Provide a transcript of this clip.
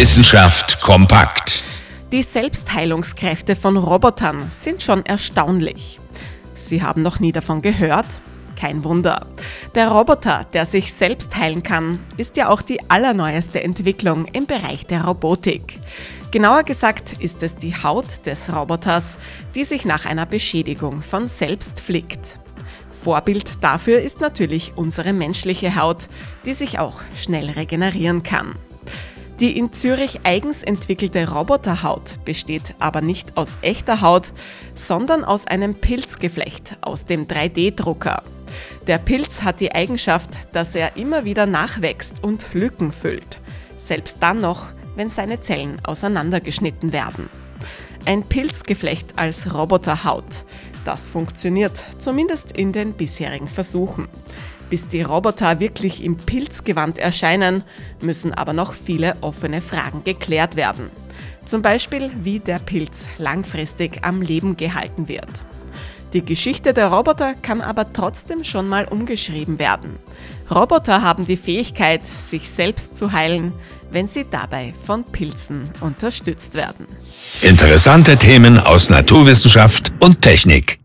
Wissenschaft kompakt. Die Selbstheilungskräfte von Robotern sind schon erstaunlich. Sie haben noch nie davon gehört? Kein Wunder. Der Roboter, der sich selbst heilen kann, ist ja auch die allerneueste Entwicklung im Bereich der Robotik. Genauer gesagt ist es die Haut des Roboters, die sich nach einer Beschädigung von selbst flickt. Vorbild dafür ist natürlich unsere menschliche Haut, die sich auch schnell regenerieren kann. Die in Zürich eigens entwickelte Roboterhaut besteht aber nicht aus echter Haut, sondern aus einem Pilzgeflecht aus dem 3D-Drucker. Der Pilz hat die Eigenschaft, dass er immer wieder nachwächst und Lücken füllt, selbst dann noch, wenn seine Zellen auseinandergeschnitten werden. Ein Pilzgeflecht als Roboterhaut, das funktioniert, zumindest in den bisherigen Versuchen. Bis die Roboter wirklich im Pilzgewand erscheinen, müssen aber noch viele offene Fragen geklärt werden. Zum Beispiel, wie der Pilz langfristig am Leben gehalten wird. Die Geschichte der Roboter kann aber trotzdem schon mal umgeschrieben werden. Roboter haben die Fähigkeit, sich selbst zu heilen, wenn sie dabei von Pilzen unterstützt werden. Interessante Themen aus Naturwissenschaft und Technik.